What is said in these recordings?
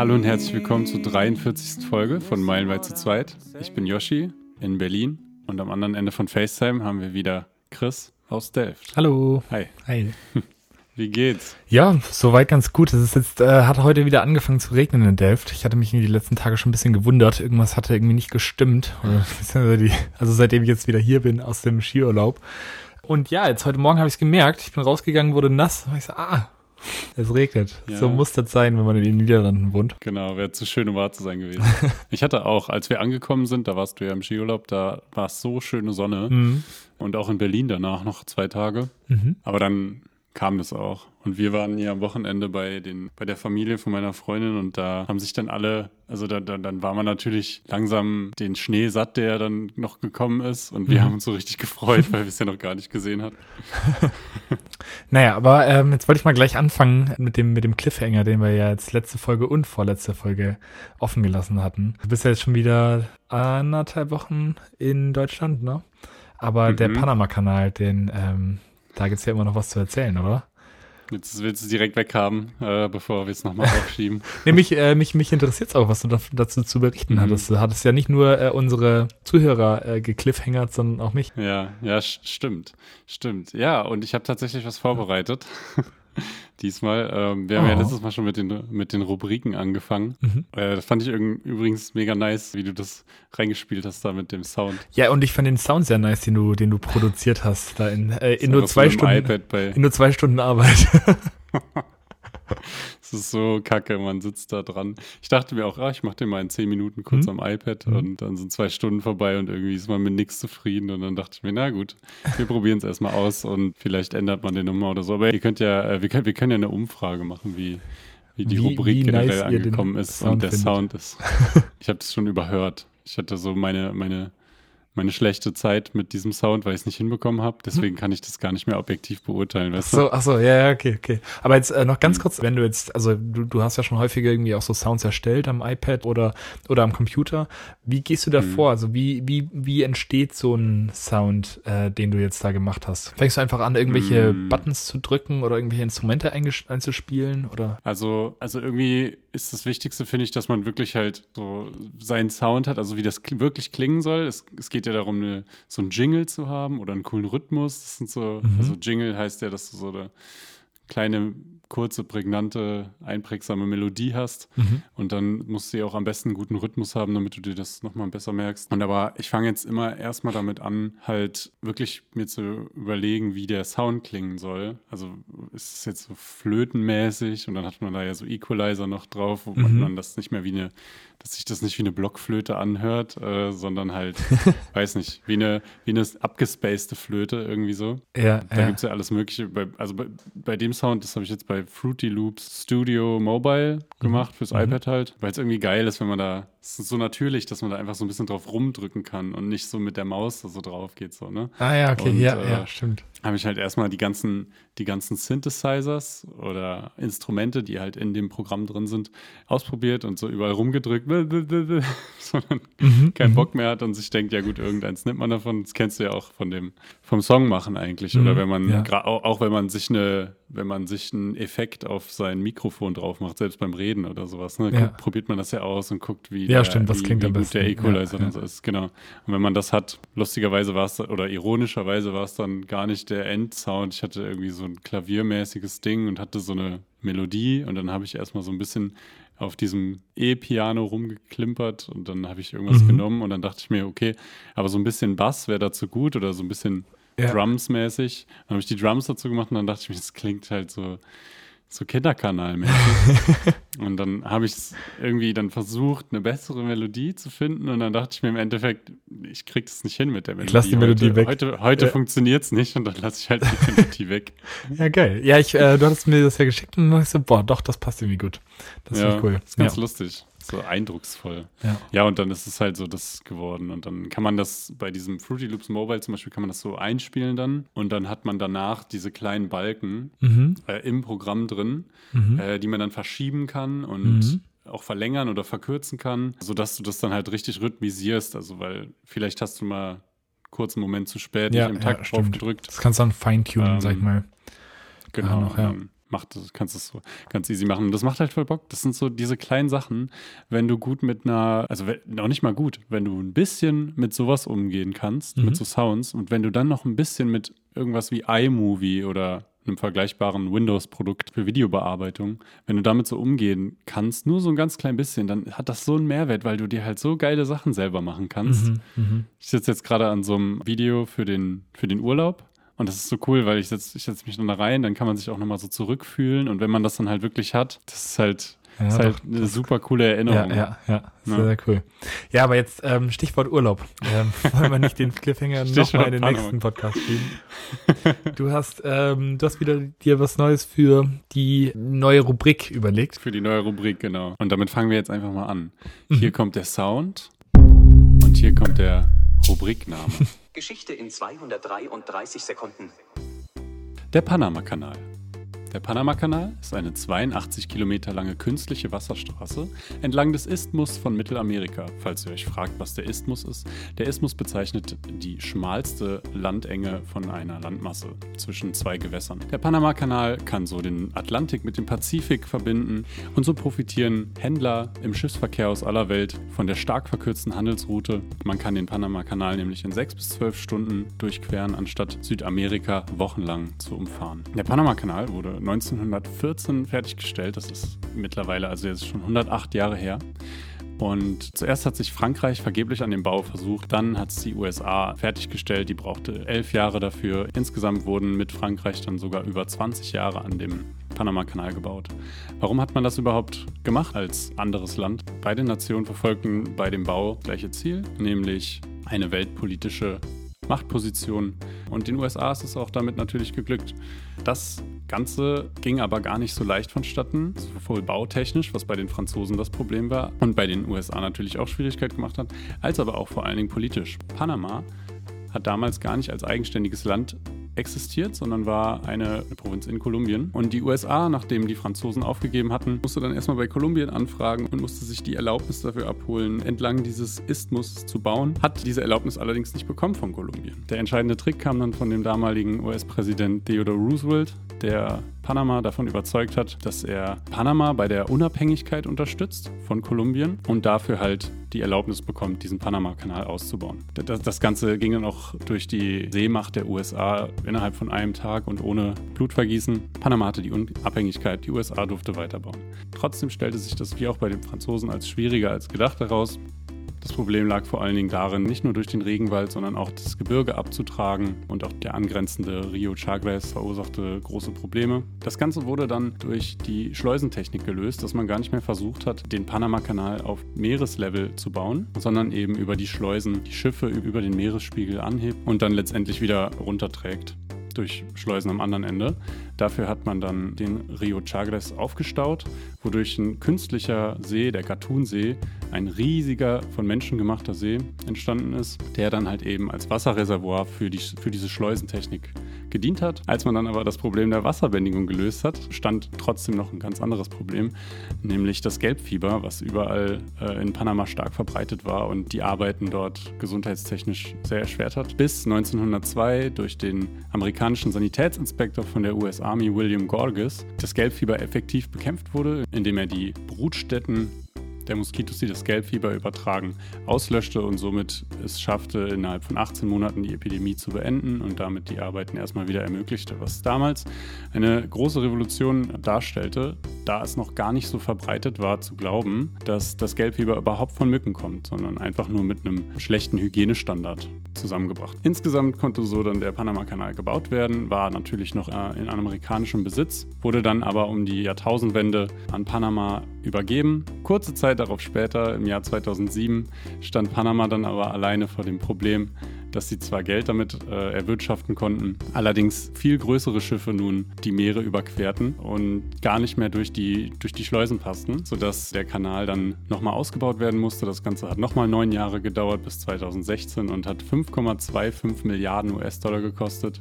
Hallo und herzlich willkommen zur 43. Folge von Meilenweit zu zweit. Ich bin Yoshi in Berlin und am anderen Ende von FaceTime haben wir wieder Chris aus Delft. Hallo. Hi. Hi. Wie geht's? Ja, soweit ganz gut. Es ist jetzt, äh, hat heute wieder angefangen zu regnen in Delft. Ich hatte mich in die letzten Tage schon ein bisschen gewundert. Irgendwas hatte irgendwie nicht gestimmt. Also seitdem ich jetzt wieder hier bin aus dem Skiurlaub. Und ja, jetzt heute Morgen habe ich es gemerkt. Ich bin rausgegangen, wurde nass. Und ich so, ah, es regnet. Ja. So muss das sein, wenn man in den Niederlanden wohnt. Genau, wäre zu schön, um wahr zu sein gewesen. ich hatte auch, als wir angekommen sind, da warst du ja im Skiurlaub, da war es so schöne Sonne. Mhm. Und auch in Berlin danach noch zwei Tage. Mhm. Aber dann kam das auch. Und wir waren hier am Wochenende bei den, bei der Familie von meiner Freundin und da haben sich dann alle, also da, da, dann war man natürlich langsam den Schnee satt, der dann noch gekommen ist. Und wir Mhm. haben uns so richtig gefreut, weil wir es ja noch gar nicht gesehen hatten. Naja, aber ähm, jetzt wollte ich mal gleich anfangen mit dem, mit dem Cliffhanger, den wir ja jetzt letzte Folge und vorletzte Folge offen gelassen hatten. Du bist ja jetzt schon wieder anderthalb Wochen in Deutschland, ne? Aber Mhm. der Panama-Kanal, den, ähm, da gibt's ja immer noch was zu erzählen, oder? Jetzt willst du es direkt weghaben, äh, bevor wir es nochmal aufschieben. Nämlich, äh, mich, mich interessiert auch, was du da, dazu zu berichten Mhm. hattest. Du hattest ja nicht nur äh, unsere Zuhörer äh, gekliffhangert, sondern auch mich. Ja, ja, st- stimmt. Stimmt. Ja, und ich habe tatsächlich was vorbereitet. Diesmal. Ähm, wir haben ja Oh. letztes Mal schon mit den, mit den Rubriken angefangen. Mhm. Äh, das fand ich übrigens mega nice, wie du das reingespielt hast da mit dem Sound. Ja, und ich fand den Sound sehr nice, den du, den du produziert hast, da in, äh, in nur zwei Stunden. iPad bei, In nur zwei Stunden Arbeit. Es ist so kacke, man sitzt da dran. Ich dachte mir auch, ah, ich mache den mal in zehn Minuten kurz Mhm. am iPad Mhm. und dann sind zwei Stunden vorbei und irgendwie ist man mit nichts zufrieden. Und dann dachte ich mir, na gut, wir probieren es erstmal aus und vielleicht ändert man den Nummer oder so. Aber ihr könnt ja, äh, wir können, wir können ja eine Umfrage machen, wie, wie die Wie- Rubrik wie generell nice angekommen ist Sound und der findet. Sound ist. Ich habe das schon überhört. Ich hatte so meine, meine, meine schlechte Zeit mit diesem Sound, weil ich es nicht hinbekommen habe. Deswegen kann ich das gar nicht mehr objektiv beurteilen. Weißt du? Ach so, ja, ja, okay, okay. Aber jetzt äh, noch ganz Mhm. kurz, wenn du jetzt, also du, du hast ja schon häufiger irgendwie auch so Sounds erstellt am iPad oder oder am Computer. Wie gehst du da Mhm. vor? Also wie wie wie entsteht so ein Sound, äh, den du jetzt da gemacht hast? Fängst du einfach an, irgendwelche Mhm. Buttons zu drücken oder irgendwelche Instrumente einzuspielen oder? Also, also irgendwie ist das Wichtigste, finde ich, dass man wirklich halt so seinen Sound hat, also wie das kl- wirklich klingen soll. Es, es geht ja darum, eine, so einen Jingle zu haben oder einen coolen Rhythmus. Das sind so, Mhm. also Jingle heißt ja, dass du so eine kleine, kurze, prägnante, einprägsame Melodie hast. Mhm. Und dann musst du ja auch am besten einen guten Rhythmus haben, damit du dir das nochmal besser merkst. Und aber ich fange jetzt immer erstmal damit an, halt wirklich mir zu überlegen, wie der Sound klingen soll. Also ist es jetzt so flötenmäßig und dann hat man da ja so Equalizer noch drauf, wo man, Mhm. man das nicht mehr wie eine, dass sich das nicht wie eine Blockflöte anhört, äh, sondern halt, weiß nicht, wie eine, wie eine abgespacede Flöte irgendwie so. Ja, Da ja. gibt es ja alles Mögliche. Bei, also bei, bei dem Sound, das habe ich jetzt bei Fruity Loops Studio Mobile gemacht, fürs Mhm. iPad halt, weil es irgendwie geil ist, wenn man da, es ist so natürlich, dass man da einfach so ein bisschen drauf rumdrücken kann und nicht so mit der Maus da so drauf geht, so, ne? Ah ja, okay, Und, ja, äh, ja, stimmt. Habe ich halt erstmal die ganzen, die ganzen Synthesizers oder Instrumente, die halt in dem Programm drin sind, ausprobiert und so überall rumgedrückt, sondern Mhm, keinen mhm. Bock mehr hat und sich denkt, ja gut, irgendeins nimmt man davon. Das kennst du ja auch von dem, vom Song machen eigentlich. Oder Mhm, wenn man, ja. auch wenn man sich eine, wenn man sich einen Effekt auf sein Mikrofon drauf macht, selbst beim Reden oder sowas, ne, Ja. guckt, probiert man das ja aus und guckt, wie, Ja, stimmt, was wie, wie gut der Equalizer Ja, und so ist. Genau. Und wenn man das hat, lustigerweise war es, oder ironischerweise war es dann gar nicht der Endsound. Ich hatte irgendwie so ein klaviermäßiges Ding und hatte so eine Melodie und dann habe ich erstmal so ein bisschen auf diesem E-Piano rumgeklimpert und dann habe ich irgendwas Mhm. genommen und dann dachte ich mir, okay, aber so ein bisschen Bass wäre dazu gut oder so ein bisschen Ja. Drums-mäßig. Dann habe ich die Drums dazu gemacht und dann dachte ich mir, das klingt halt so, so Kinderkanalmäßig. und dann habe ich irgendwie dann versucht, eine bessere Melodie zu finden und dann dachte ich mir im Endeffekt, ich krieg das nicht hin mit der Melodie. lass die Melodie heute, weg. Heute, heute Ja. funktioniert es nicht und dann lasse ich halt die Melodie weg. Ja, geil. Ja, ich, äh, du hattest mir das ja geschickt und dann dachte ich so, boah, doch, das passt irgendwie gut. Das ja, finde ich cool. ist ganz ja. lustig. So eindrucksvoll. Ja. Ja, und dann ist es halt so das geworden. Und dann kann man das bei diesem Fruity Loops Mobile zum Beispiel, kann man das so einspielen dann. Und dann hat man danach diese kleinen Balken Mhm. äh, im Programm drin, Mhm. äh, die man dann verschieben kann und Mhm. auch verlängern oder verkürzen kann, sodass du das dann halt richtig rhythmisierst. Also, weil vielleicht hast du mal kurz einen Moment zu spät Ja, nicht im ja, Takt drauf stimmt. gedrückt. Das kannst du dann feintunen, Ähm, sag ich mal. Genau. noch, ja. Dann macht, kannst es so ganz easy machen. Und das macht halt voll Bock. Das sind so diese kleinen Sachen, wenn du gut mit einer, also noch nicht mal gut, wenn du ein bisschen mit sowas umgehen kannst, mhm. mit so Sounds und wenn du dann noch ein bisschen mit irgendwas wie iMovie oder einem vergleichbaren Windows-Produkt für Videobearbeitung, wenn du damit so umgehen kannst, nur so ein ganz klein bisschen, dann hat das so einen Mehrwert, weil du dir halt so geile Sachen selber machen kannst. Mhm, mh. Ich sitze jetzt gerade an so einem Video für den, für den Urlaub und das ist so cool, weil ich setze ich setz mich dann da rein, dann kann man sich auch nochmal so zurückfühlen. Und wenn man das dann halt wirklich hat, das ist halt, ja, ist halt eine super coole Erinnerung. Ja, ja, ja. Sehr, ja. sehr cool. Ja, aber jetzt ähm, Stichwort Urlaub. Ähm, wollen wir nicht den Cliffhanger nochmal in den nächsten Podcast schieben. Du hast, ähm, du hast wieder dir was Neues für die neue Rubrik überlegt. Für die neue Rubrik, genau. Und damit fangen wir jetzt einfach mal an. Hier mhm. kommt der Sound und hier kommt der Rubrikname. Geschichte in 233 Sekunden. Der Panama-Kanal. Der Panamakanal ist eine 82 Kilometer lange künstliche Wasserstraße entlang des Isthmus von Mittelamerika. Falls ihr euch fragt, was der Isthmus ist, der Isthmus bezeichnet die schmalste Landenge von einer Landmasse zwischen zwei Gewässern. Der Panamakanal kann so den Atlantik mit dem Pazifik verbinden und so profitieren Händler im Schiffsverkehr aus aller Welt von der stark verkürzten Handelsroute. Man kann den Panamakanal nämlich in sechs bis zwölf Stunden durchqueren, anstatt Südamerika wochenlang zu umfahren. Der Panamakanal wurde 1914 fertiggestellt. Das ist mittlerweile also jetzt schon 108 Jahre her. Und zuerst hat sich Frankreich vergeblich an dem Bau versucht, dann hat es die USA fertiggestellt, die brauchte elf Jahre dafür. Insgesamt wurden mit Frankreich dann sogar über 20 Jahre an dem Panama-Kanal gebaut. Warum hat man das überhaupt gemacht als anderes Land? Beide Nationen verfolgten bei dem Bau das gleiche Ziel, nämlich eine weltpolitische Machtposition. Und den USA ist es auch damit natürlich geglückt. Das Ganze ging aber gar nicht so leicht vonstatten, sowohl bautechnisch, was bei den Franzosen das Problem war und bei den USA natürlich auch Schwierigkeit gemacht hat, als aber auch vor allen Dingen politisch. Panama hat damals gar nicht als eigenständiges Land existiert, sondern war eine Provinz in Kolumbien. Und die USA, nachdem die Franzosen aufgegeben hatten, musste dann erstmal bei Kolumbien anfragen und musste sich die Erlaubnis dafür abholen, entlang dieses Isthmus zu bauen. Hat diese Erlaubnis allerdings nicht bekommen von Kolumbien. Der entscheidende Trick kam dann von dem damaligen US-Präsident Theodore Roosevelt, der Panama davon überzeugt hat, dass er Panama bei der Unabhängigkeit unterstützt von Kolumbien und dafür halt die Erlaubnis bekommt, diesen Panama-Kanal auszubauen. Das, das, Ganze ging dann auch durch die Seemacht der USA innerhalb von einem Tag und ohne Blutvergießen. Panama hatte die Unabhängigkeit, die USA durfte weiterbauen. Trotzdem stellte sich das wie auch bei den Franzosen als schwieriger als gedacht heraus. Das Problem lag vor allen Dingen darin, nicht nur durch den Regenwald, sondern auch das Gebirge abzutragen und auch der angrenzende Rio Chagres verursachte große Probleme. Das Ganze wurde dann durch die Schleusentechnik gelöst, dass man gar nicht mehr versucht hat, den Panama-Kanal auf Meereslevel zu bauen, sondern eben über die Schleusen die Schiffe über den Meeresspiegel anhebt und dann letztendlich wieder runterträgt durch Schleusen am anderen Ende. Dafür hat man dann den Rio Chagres aufgestaut, wodurch ein künstlicher See, der Gatun-See, ein riesiger von Menschen gemachter See entstanden ist, der dann halt eben als Wasserreservoir für, die, für diese Schleusentechnik gedient hat. Als man dann aber das Problem der Wasserbändigung gelöst hat, stand trotzdem noch ein ganz anderes Problem, nämlich das Gelbfieber, was überall äh, in Panama stark verbreitet war und die Arbeiten dort gesundheitstechnisch sehr erschwert hat. Bis 1902 durch den amerikanischen Sanitätsinspektor von der US Army William Gorges das Gelbfieber effektiv bekämpft wurde, indem er die Brutstätten der Moskitos, die das Gelbfieber übertragen, auslöschte und somit es schaffte, innerhalb von 18 Monaten die Epidemie zu beenden und damit die Arbeiten erstmal wieder ermöglichte, was damals eine große Revolution darstellte, da es noch gar nicht so verbreitet war zu glauben, dass das Gelbfieber überhaupt von Mücken kommt, sondern einfach nur mit einem schlechten Hygienestandard zusammengebracht. Insgesamt konnte so dann der Panama-Kanal gebaut werden, war natürlich noch äh, in amerikanischem Besitz, wurde dann aber um die Jahrtausendwende an Panama übergeben. Kurze Zeit darauf später, im Jahr 2007, stand Panama dann aber alleine vor dem Problem, dass sie zwar Geld damit äh, erwirtschaften konnten, allerdings viel größere Schiffe nun die Meere überquerten und gar nicht mehr durch die, durch die Schleusen passten, sodass der Kanal dann nochmal ausgebaut werden musste. Das Ganze hat nochmal neun Jahre gedauert bis 2016 und hat 5,25 Milliarden US-Dollar gekostet.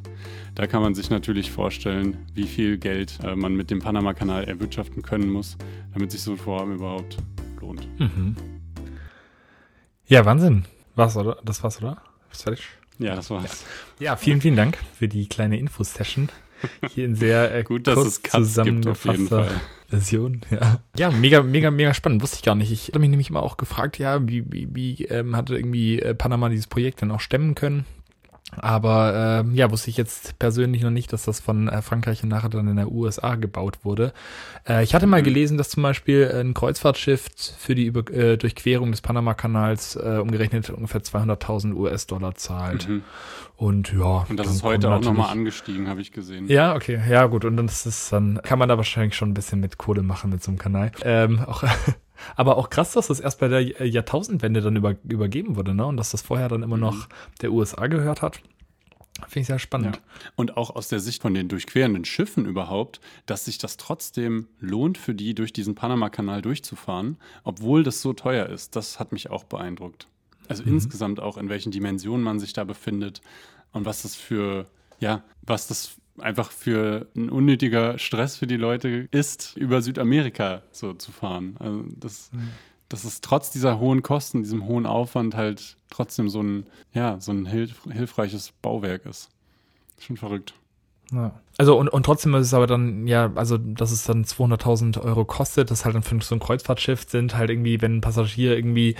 Da kann man sich natürlich vorstellen, wie viel Geld äh, man mit dem Panama-Kanal erwirtschaften können muss, damit sich so ein Vorhaben überhaupt lohnt. Mhm. Ja, Wahnsinn. Was, oder? Das war's, oder? Fertig? Ja, das war's. Ja. ja, vielen, vielen Dank für die kleine Infosession. Hier in sehr äh, Gut, dass kurz es Cuts gibt auf jeden zusammengefasster Fall. Version. Ja. ja, mega, mega, mega spannend. Wusste ich gar nicht. Ich habe mich nämlich immer auch gefragt, ja, wie, wie, wie ähm, hatte irgendwie äh, Panama dieses Projekt dann auch stemmen können? Aber ähm, ja, wusste ich jetzt persönlich noch nicht, dass das von äh, Frankreich und nachher dann in der USA gebaut wurde. Äh, ich hatte mal Mhm. gelesen, dass zum Beispiel ein Kreuzfahrtschiff für die Über äh, Durchquerung des Panama-Kanals äh, umgerechnet ungefähr 200.000 US-Dollar zahlt. Mhm. Und ja. Und das ist heute auch nochmal angestiegen, habe ich gesehen. ja, okay, ja gut. Und dann ist es dann, kann man da wahrscheinlich schon ein bisschen mit Kohle machen mit so einem Kanal. Ähm, auch, aber auch krass, dass das erst bei der Jahrtausendwende dann über, übergeben wurde, ne? Und dass das vorher dann immer Mhm. noch der USA gehört hat. Finde ich sehr Ja. spannend. Und auch aus der Sicht von den durchquerenden Schiffen überhaupt, dass sich das trotzdem lohnt für die, durch diesen Panama-Kanal durchzufahren, obwohl das so teuer ist, das hat mich auch beeindruckt. Also Mhm. insgesamt auch, in welchen Dimensionen man sich da befindet und was das für, ja, was das einfach für ein unnötiger Stress für die Leute ist, über Südamerika so zu fahren. Also das, Mhm. dass es trotz dieser hohen Kosten, diesem hohen Aufwand halt trotzdem so ein, ja, so ein hilf hilfreiches Bauwerk ist. Schon verrückt. Ja. Also und, und trotzdem ist es aber dann, ja, also dass es dann 200.000 Euro kostet, das halt dann für so ein Kreuzfahrtschiff sind halt irgendwie, wenn ein Passagier irgendwie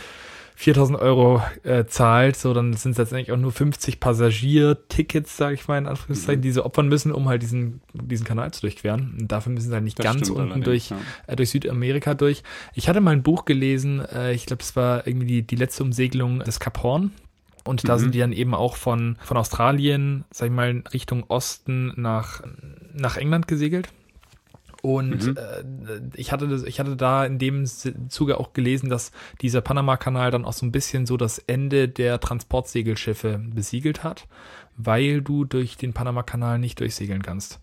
4.000 Euro äh, zahlt, so dann sind es letztendlich auch nur 50 Passagiertickets, sage ich mal in Anführungszeichen, Mhm. die sie opfern müssen, um halt diesen, diesen Kanal zu durchqueren. Und dafür müssen sie halt nicht Das ganz unten durch, ja. äh, durch Südamerika durch. Ich hatte mal ein Buch gelesen, äh, ich glaube, es war irgendwie die, die letzte Umsegelung des Kap Horn. Und da Mhm. sind die dann eben auch von, von Australien, sag ich mal, Richtung Osten nach, nach England gesegelt. Und Mhm. äh, ich, hatte das, ich hatte da in dem Zuge auch gelesen, dass dieser Panama-Kanal dann auch so ein bisschen so das Ende der Transportsegelschiffe besiegelt hat, weil du durch den Panama-Kanal nicht durchsegeln kannst.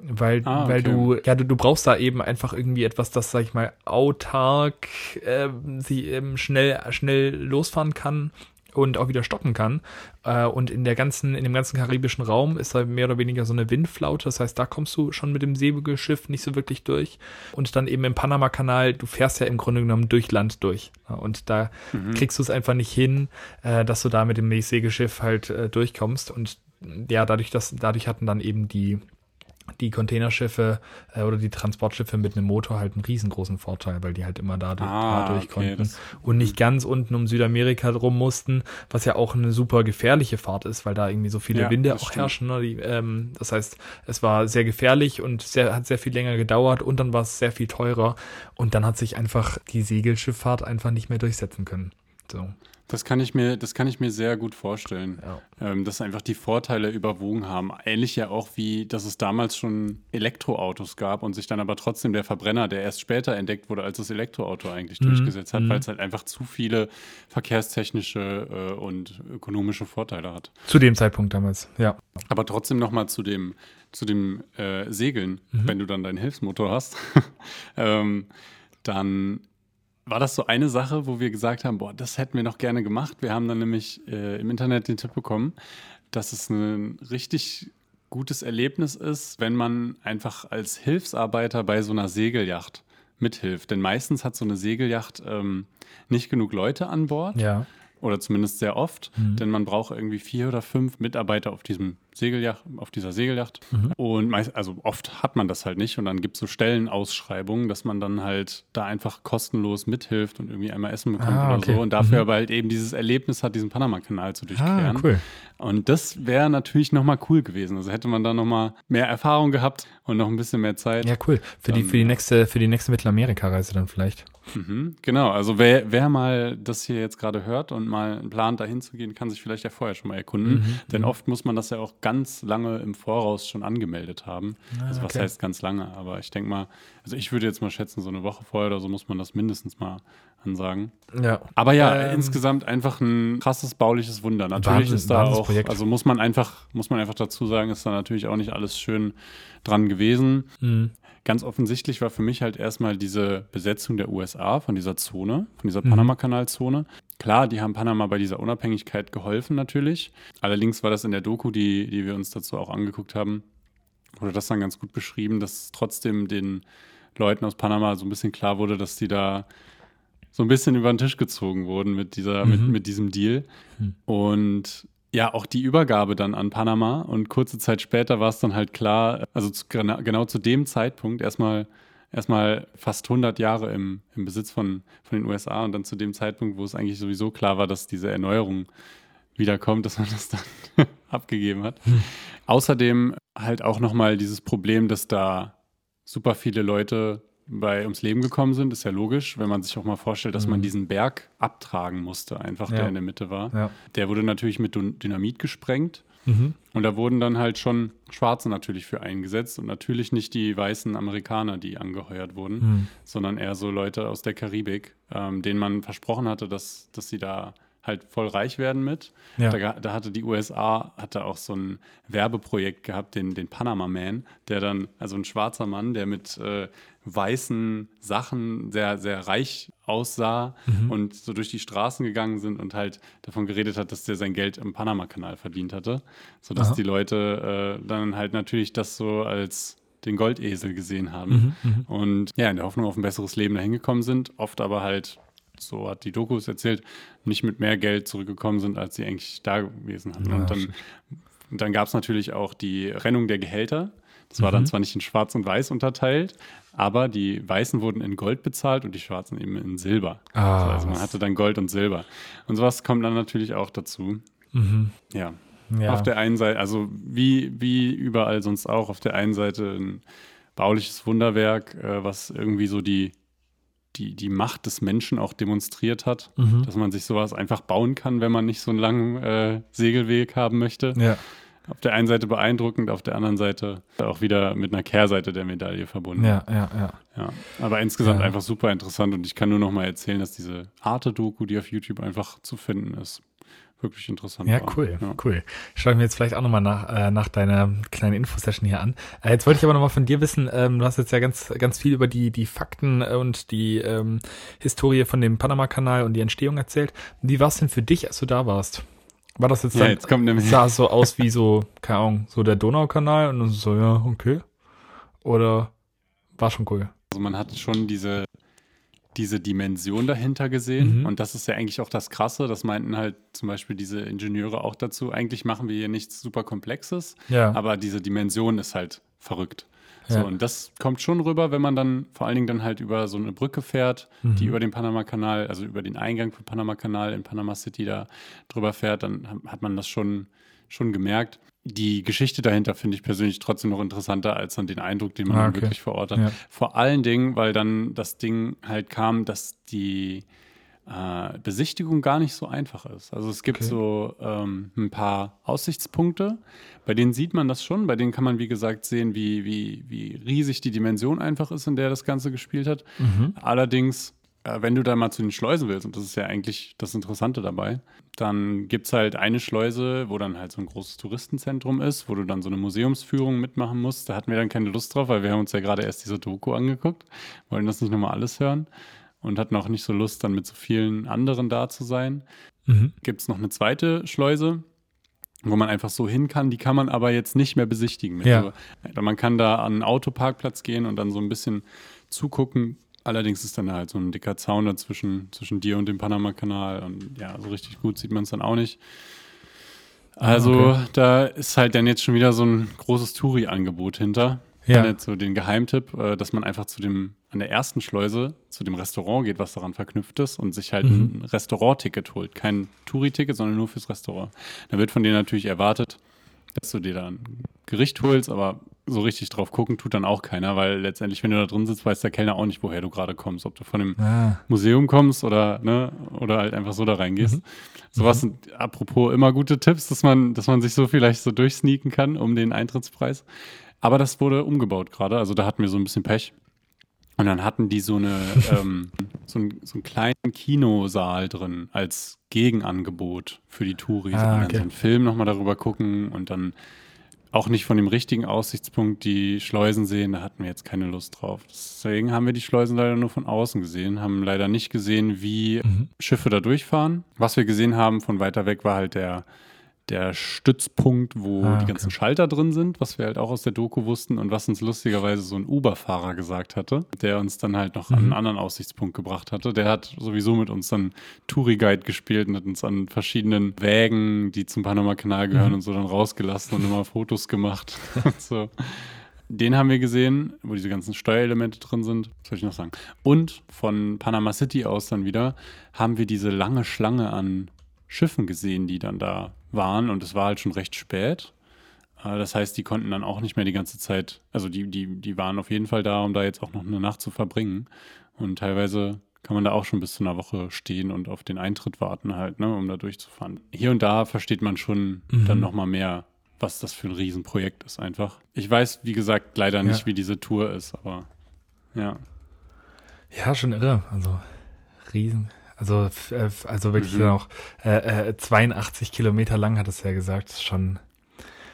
Weil, Ah, weil okay. du, ja, du, du brauchst da eben einfach irgendwie etwas, das, sag ich mal, autark äh, sie eben schnell, schnell losfahren kann und auch wieder stoppen kann. Äh, und in der ganzen, in dem ganzen karibischen Raum ist da mehr oder weniger so eine Windflaute. Das heißt, da kommst du schon mit dem Segelschiff nicht so wirklich durch. Und dann eben im Panama-Kanal, du fährst ja im Grunde genommen durch Land durch. Und da Mhm. kriegst du es einfach nicht hin, äh, dass du da mit dem Segelschiff halt äh, durchkommst. Und ja, dadurch, dass, dadurch hatten dann eben die, die Containerschiffe äh, oder die Transportschiffe mit einem Motor halt einen riesengroßen Vorteil, weil die halt immer da, Ah, dadurch okay, konnten das- und nicht ganz unten um Südamerika drum mussten, was ja auch eine super gefährliche Fahrt ist, weil da irgendwie so viele Ja, Winde auch stimmt. herrschen. Ne? Die, ähm, das heißt, es war sehr gefährlich und sehr, hat sehr viel länger gedauert und dann war es sehr viel teurer und dann hat sich einfach die Segelschifffahrt einfach nicht mehr durchsetzen können. So. Das kann ich mir, das kann ich mir sehr gut vorstellen. Ja. Ähm, dass einfach die Vorteile überwogen haben. Ähnlich ja auch wie, dass es damals schon Elektroautos gab und sich dann aber trotzdem der Verbrenner, der erst später entdeckt wurde, als das Elektroauto eigentlich Mhm. durchgesetzt hat, Mhm. weil es halt einfach zu viele verkehrstechnische äh, und ökonomische Vorteile hat. Zu dem Zeitpunkt damals, ja. Aber trotzdem nochmal zu dem, zu dem äh, Segeln, Mhm. wenn du dann deinen Hilfsmotor hast, ähm, dann war das so eine Sache, wo wir gesagt haben, boah, das hätten wir noch gerne gemacht. Wir haben dann nämlich äh, im Internet den Tipp bekommen, dass es ein richtig gutes Erlebnis ist, wenn man einfach als Hilfsarbeiter bei so einer Segelyacht mithilft. Denn meistens hat so eine Segelyacht ähm, nicht genug Leute an Bord Ja. oder zumindest sehr oft, Mhm. denn man braucht irgendwie vier oder fünf Mitarbeiter auf diesem Segelyacht, auf dieser Segelyacht. Mhm. Und meist, also oft hat man das halt nicht und dann gibt es so Stellenausschreibungen, dass man dann halt da einfach kostenlos mithilft und irgendwie einmal Essen bekommt Ah, oder okay. so und dafür Mhm. aber halt eben dieses Erlebnis hat, diesen Panama-Kanal zu Ah, durchqueren. cool. Und das wäre natürlich nochmal cool gewesen. Also hätte man da nochmal mehr Erfahrung gehabt und noch ein bisschen mehr Zeit. Ja, cool. Für die, Dann, für die nächste, für die nächste Mittelamerika-Reise dann vielleicht. Mhm, genau, also wer, wer mal das hier jetzt gerade hört und mal plant, dahin zu gehen, kann sich vielleicht ja vorher schon mal erkunden. Mhm, Denn oft muss man das ja auch ganz lange im Voraus schon angemeldet haben. also was okay. heißt ganz lange? Aber ich denke mal, also ich würde jetzt mal schätzen, so eine Woche vorher oder so muss man das mindestens mal ansagen. Ja. Aber ja, Ähm, insgesamt einfach ein krasses bauliches Wunder. Natürlich Wahnsinn- ist da auch, Projekt. also muss man einfach, muss man einfach dazu sagen, ist da natürlich auch nicht alles schön dran gewesen. Mhm. Ganz offensichtlich war für mich halt erstmal diese Besetzung der USA von dieser Zone, von dieser Mhm. Panama-Kanalzone. Klar, die haben Panama bei dieser Unabhängigkeit geholfen natürlich. Allerdings war das in der Doku, die, die wir uns dazu auch angeguckt haben, wurde das dann ganz gut beschrieben, dass trotzdem den Leuten aus Panama so ein bisschen klar wurde, dass die da so ein bisschen über den Tisch gezogen wurden mit dieser, mit, Mhm. mit diesem Deal. Mhm. Und ja, auch die Übergabe dann an Panama und kurze Zeit später war es dann halt klar, also zu, genau, zu dem Zeitpunkt erstmal erstmal fast 100 Jahre im, im Besitz von, von den USA und dann zu dem Zeitpunkt, wo es eigentlich sowieso klar war, dass diese Erneuerung wiederkommt, dass man das dann abgegeben hat. Hm. Außerdem halt auch nochmal dieses Problem, dass da super viele Leute bei ums Leben gekommen sind, ist ja logisch, wenn man sich auch mal vorstellt, dass mhm. man diesen Berg abtragen musste, einfach ja. der in der Mitte war. Ja. Der wurde natürlich mit Dynamit gesprengt. Mhm. Und da wurden dann halt schon Schwarze natürlich für eingesetzt und natürlich nicht die weißen Amerikaner, die angeheuert wurden, mhm. sondern eher so Leute aus der Karibik, ähm, denen man versprochen hatte, dass, dass sie da halt voll reich werden mit. Ja. Da, da, hatte die USA hatte auch so ein Werbeprojekt gehabt, den, den Panama Man, der dann, also ein schwarzer Mann, der mit äh, weißen Sachen sehr, sehr reich aussah mhm. und so durch die Straßen gegangen sind und halt davon geredet hat, dass der sein Geld im Panama-Kanal verdient hatte. Sodass Aha. die Leute äh, dann halt natürlich das so als den Goldesel gesehen haben mhm, mhm, und ja, in der Hoffnung auf ein besseres Leben dahin gekommen sind, oft aber halt so hat die Dokus erzählt, nicht mit mehr Geld zurückgekommen sind, als sie eigentlich da gewesen haben. Ja, und dann, dann gab es natürlich auch die Rennung der Gehälter. Das war mhm. dann zwar nicht in Schwarz und Weiß unterteilt, aber die Weißen wurden in Gold bezahlt und die Schwarzen eben in Silber. Ah, also, also man hatte dann Gold und Silber. Und sowas kommt dann natürlich auch dazu. Mhm. Ja. ja. Auf der einen Seite, also wie, wie überall sonst auch, auf der einen Seite ein bauliches Wunderwerk, äh, was irgendwie so die die, die Macht des Menschen auch demonstriert hat, mhm. dass man sich sowas einfach bauen kann, wenn man nicht so einen langen äh, Segelweg haben möchte. Ja. Auf der einen Seite beeindruckend, auf der anderen Seite auch wieder mit einer Kehrseite der Medaille verbunden. Ja, ja, ja. ja aber insgesamt ja. einfach super interessant und ich kann nur noch mal erzählen, dass diese Arte-Doku, die auf YouTube einfach zu finden ist, wirklich interessant ja, war. Cool, ja, cool. Ich schaue mir jetzt vielleicht auch nochmal nach, äh, nach deiner kleinen Infosession hier an. Äh, jetzt wollte ich aber nochmal von dir wissen, ähm, du hast jetzt ja ganz, ganz viel über die, die Fakten und die ähm, Historie von dem Panama-Kanal und die Entstehung erzählt. Wie war es denn für dich, als du da warst? War das jetzt dann, ja, jetzt kommt nämlich sah es so aus wie so, keine Ahnung, so der Donaukanal und dann so, ja, okay. Oder war schon cool? Also man hat schon diese diese Dimension dahinter gesehen. Mhm. Und das ist ja eigentlich auch das Krasse. Das meinten halt zum Beispiel diese Ingenieure auch dazu. Eigentlich machen wir hier nichts super Komplexes, ja. aber diese Dimension ist halt verrückt. Ja. So, und das kommt schon rüber, wenn man dann vor allen Dingen dann halt über so eine Brücke fährt, mhm. die über den Panama-Kanal, also über den Eingang vom Panama-Kanal in Panama City da drüber fährt, dann hat man das schon, schon gemerkt die Geschichte dahinter finde ich persönlich trotzdem noch interessanter als dann den Eindruck, den man ah, okay. wirklich vor Ort hat. Ja. Vor allen Dingen, weil dann das Ding halt kam, dass die äh, Besichtigung gar nicht so einfach ist. Also es gibt okay. so ähm, ein paar Aussichtspunkte, bei denen sieht man das schon, bei denen kann man wie gesagt sehen, wie, wie, wie riesig die Dimension einfach ist, in der das Ganze gespielt hat. Mhm. Allerdings wenn du da mal zu den Schleusen willst, und das ist ja eigentlich das Interessante dabei, dann gibt es halt eine Schleuse, wo dann halt so ein großes Touristenzentrum ist, wo du dann so eine Museumsführung mitmachen musst. Da hatten wir dann keine Lust drauf, weil wir haben uns ja gerade erst diese Doku angeguckt, wollen das nicht nochmal alles hören und hatten auch nicht so Lust, dann mit so vielen anderen da zu sein. Mhm. Gibt es noch eine zweite Schleuse, wo man einfach so hin kann. Die kann man aber jetzt nicht mehr besichtigen. Ja. Also, man kann da an einen Autoparkplatz gehen und dann so ein bisschen zugucken, Allerdings ist dann halt so ein dicker Zaun dazwischen, zwischen dir und dem Panama-Kanal. Und ja, so richtig gut sieht man es dann auch nicht. Also okay. da ist halt dann jetzt schon wieder so ein großes Touri-Angebot hinter. Ja. Jetzt so den Geheimtipp, äh, dass man einfach zu dem, an der ersten Schleuse, zu dem Restaurant geht, was daran verknüpft ist und sich halt mhm. ein Restaurant-Ticket holt. Kein Touri-Ticket, sondern nur fürs Restaurant. Da wird von dir natürlich erwartet, dass du dir da ein Gericht holst, aber so richtig drauf gucken tut dann auch keiner, weil letztendlich, wenn du da drin sitzt, weiß der Kellner auch nicht, woher du gerade kommst. Ob du von dem ah. Museum kommst oder, ne, oder halt einfach so da reingehst. Mhm. Sowas mhm. sind apropos immer gute Tipps, dass man, dass man sich so vielleicht so durchsneaken kann um den Eintrittspreis. Aber das wurde umgebaut gerade, also da hatten wir so ein bisschen Pech. Und dann hatten die so eine, ähm, so, ein, so einen kleinen Kinosaal drin als Gegenangebot für die Touris. Ah, okay. Und dann so einen Film nochmal darüber gucken und dann auch nicht von dem richtigen Aussichtspunkt die Schleusen sehen, da hatten wir jetzt keine Lust drauf. Deswegen haben wir die Schleusen leider nur von außen gesehen, haben leider nicht gesehen, wie mhm. Schiffe da durchfahren. Was wir gesehen haben von weiter weg war halt der, der Stützpunkt, wo Ah, die okay. ganzen Schalter drin sind, was wir halt auch aus der Doku wussten und was uns lustigerweise so ein Uber-Fahrer gesagt hatte, der uns dann halt noch an Mhm. einen anderen Aussichtspunkt gebracht hatte. Der hat sowieso mit uns dann Touri-Guide gespielt und hat uns an verschiedenen Wägen, die zum Panama-Kanal gehören Mhm. und so dann rausgelassen und immer Fotos gemacht. und so. Den haben wir gesehen, wo diese ganzen Steuerelemente drin sind. Was soll ich noch sagen? Und von Panama City aus dann wieder haben wir diese lange Schlange an Schiffen gesehen, die dann da waren. Und es war halt schon recht spät. Äh, Das heißt, die konnten dann auch nicht mehr die ganze Zeit, also die, die, die waren auf jeden Fall da, um da jetzt auch noch eine Nacht zu verbringen. Und teilweise kann man da auch schon bis zu einer Woche stehen und auf den Eintritt warten halt, ne, um da durchzufahren. Hier und da versteht man schon Mhm. dann nochmal mehr, was das für ein Riesenprojekt ist einfach. Ich weiß, wie gesagt, leider nicht, Ja. wie diese Tour ist, aber ja. Ja, schon irre. Also riesen. Also, äh, also wirklich Mhm. dann auch äh, äh, 82 Kilometer lang hat es ja gesagt. Schon,